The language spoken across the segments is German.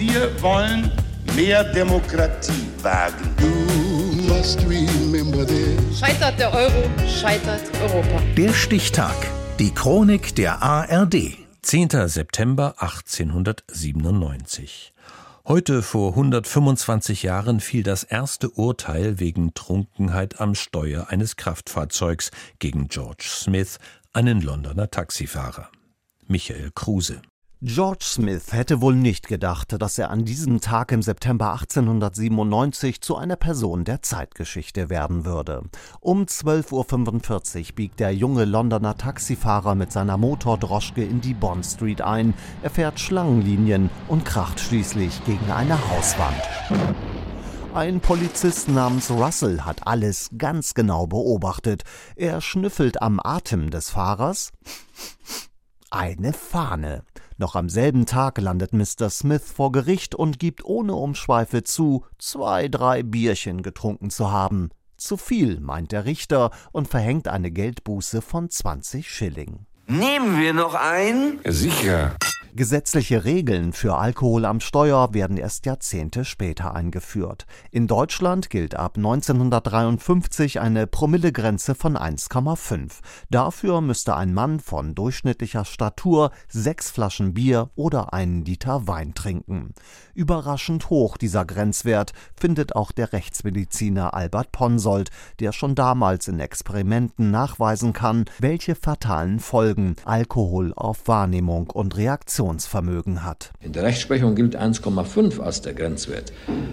Wir wollen mehr Demokratie wagen. Scheitert der Euro, scheitert Europa. Der Stichtag. Die Chronik der ARD. 10. September 1897. Heute vor 125 Jahren fiel das erste Urteil wegen Trunkenheit am Steuer eines Kraftfahrzeugs gegen George Smith, einen Londoner Taxifahrer. Michael Kruse. George Smith hätte wohl nicht gedacht, dass er an diesem Tag im September 1897 zu einer Person der Zeitgeschichte werden würde. Um 12.45 Uhr biegt der junge Londoner Taxifahrer mit seiner Motordroschke in die Bond Street ein. Er fährt Schlangenlinien und kracht schließlich gegen eine Hauswand. Ein Polizist namens Russell hat alles ganz genau beobachtet. Er schnüffelt am Atem des Fahrers. Eine Fahne. Noch am selben Tag landet Mr. Smith vor Gericht und gibt ohne Umschweife zu, zwei, drei Bierchen getrunken zu haben. Zu viel, meint der Richter und verhängt eine Geldbuße von 20 Schilling. Nehmen wir noch ein? Sicher. Gesetzliche Regeln für Alkohol am Steuer werden erst Jahrzehnte später eingeführt. In Deutschland gilt ab 1953 eine Promillegrenze von 1,5. Dafür müsste ein Mann von durchschnittlicher Statur sechs Flaschen Bier oder einen Liter Wein trinken. Überraschend hoch dieser Grenzwert findet auch der Rechtsmediziner Albert Ponsold, der schon damals in Experimenten nachweisen kann, welche fatalen Folgen Alkohol auf Wahrnehmung und Reaktion Reaktionsvermögen hat. In der Rechtsprechung gilt 1,5 als der Grenzwert.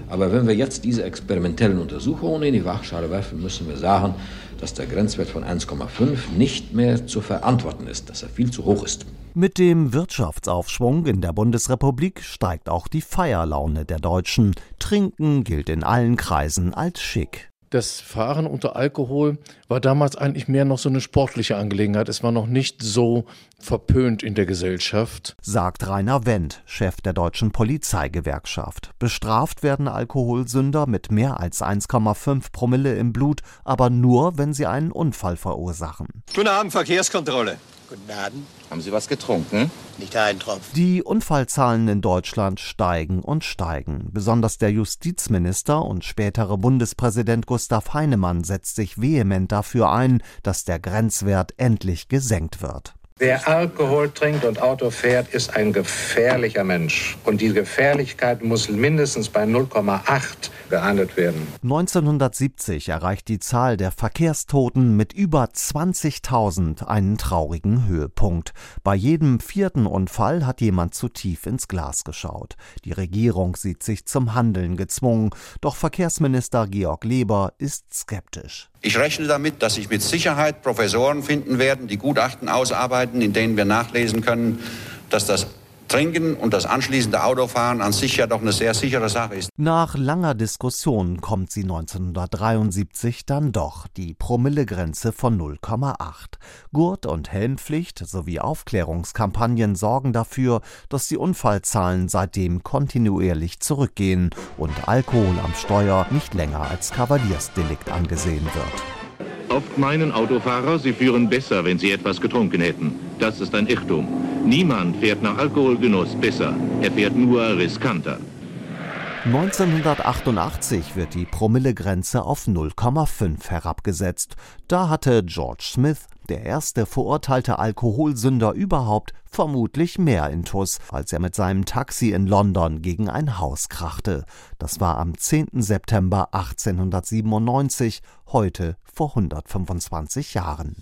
Aber wenn wir jetzt diese experimentellen Untersuchungen in die Waagschale werfen, müssen wir sagen, dass der Grenzwert von 1,5 nicht mehr zu verantworten ist, dass er viel zu hoch ist. Mit dem Wirtschaftsaufschwung in der Bundesrepublik steigt auch die Feierlaune der Deutschen. Trinken gilt in allen Kreisen als schick das Fahren unter Alkohol war damals eigentlich mehr noch so eine sportliche Angelegenheit. Es war noch nicht so verpönt in der Gesellschaft. Sagt Rainer Wendt, Chef der deutschen Polizeigewerkschaft. Bestraft werden Alkoholsünder mit mehr als 1,5 Promille im Blut, aber nur, wenn sie einen Unfall verursachen. Guten Abend, Verkehrskontrolle. Guten Abend. Haben Sie was getrunken? Nicht einen Tropfen. Die Unfallzahlen in Deutschland steigen und steigen. Besonders der Justizminister und spätere Bundespräsident Gustav Heinemann setzt sich vehement dafür ein, dass der Grenzwert endlich gesenkt wird. Wer Alkohol trinkt und Auto fährt, ist ein gefährlicher Mensch. Und die Gefährlichkeit muss mindestens bei 0,8 geahndet werden. 1970 erreicht die Zahl der Verkehrstoten mit über 20.000 einen traurigen Höhepunkt. Bei jedem vierten Unfall hat jemand zu tief ins Glas geschaut. Die Regierung sieht sich zum Handeln gezwungen. Doch Verkehrsminister Georg Leber ist skeptisch. Ich rechne damit, dass sich mit Sicherheit Professoren finden werden, die Gutachten ausarbeiten, in denen wir nachlesen können, dass das Trinken und das anschließende Autofahren an sich ja doch eine sehr sichere Sache ist. Nach langer Diskussion kommt sie 1973 dann doch, die Promillegrenze von 0,8. Gurt- und Helmpflicht sowie Aufklärungskampagnen sorgen dafür, dass die Unfallzahlen seitdem kontinuierlich zurückgehen und Alkohol am Steuer nicht länger als Kavaliersdelikt angesehen wird. Oft meinen Autofahrer, sie führen besser, wenn sie etwas getrunken hätten. Das ist ein Irrtum. Niemand fährt nach Alkoholgenuss besser, er fährt nur riskanter. 1988 wird die Promillegrenze auf 0,5 herabgesetzt. Da hatte George Smith, der erste verurteilte Alkoholsünder überhaupt, vermutlich mehr Intus, als er mit seinem Taxi in London gegen ein Haus krachte. Das war am 10. September 1897, heute vor 125 Jahren.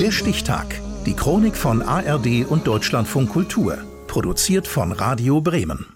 Der Stichtag. Die Chronik von ARD und Deutschlandfunk Kultur. Produziert von Radio Bremen.